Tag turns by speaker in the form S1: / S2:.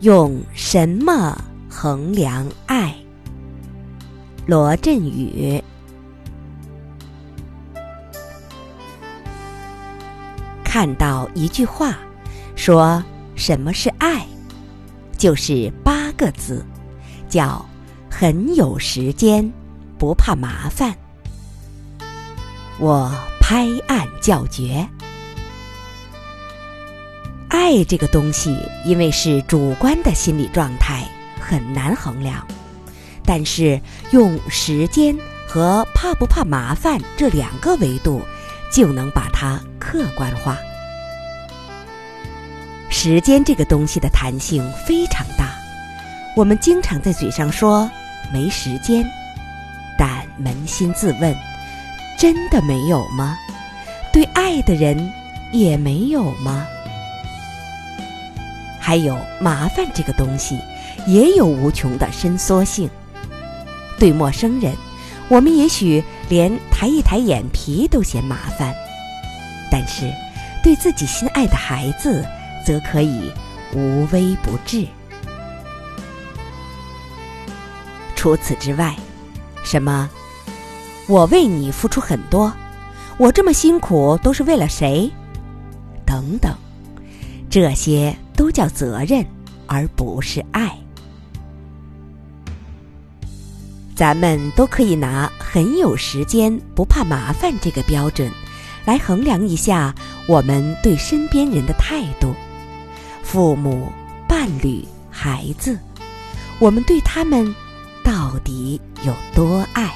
S1: 用什么衡量爱？罗振宇看到一句话，说什么是爱，就是八个字，叫很有时间，不怕麻烦。我拍案叫绝。爱这个东西，因为是主观的心理状态，很难衡量。但是用时间和怕不怕麻烦这两个维度，就能把它客观化。时间这个东西的弹性非常大，我们经常在嘴上说没时间，但扪心自问，真的没有吗？对爱的人也没有吗？还有麻烦这个东西，也有无穷的伸缩性。对陌生人，我们也许连抬一抬眼皮都嫌麻烦；但是，对自己心爱的孩子，则可以无微不至。除此之外，什么？我为你付出很多，我这么辛苦都是为了谁？等等，这些。都叫责任，而不是爱。咱们都可以拿很有时间、不怕麻烦这个标准，来衡量一下我们对身边人的态度：父母、伴侣、孩子，我们对他们到底有多爱？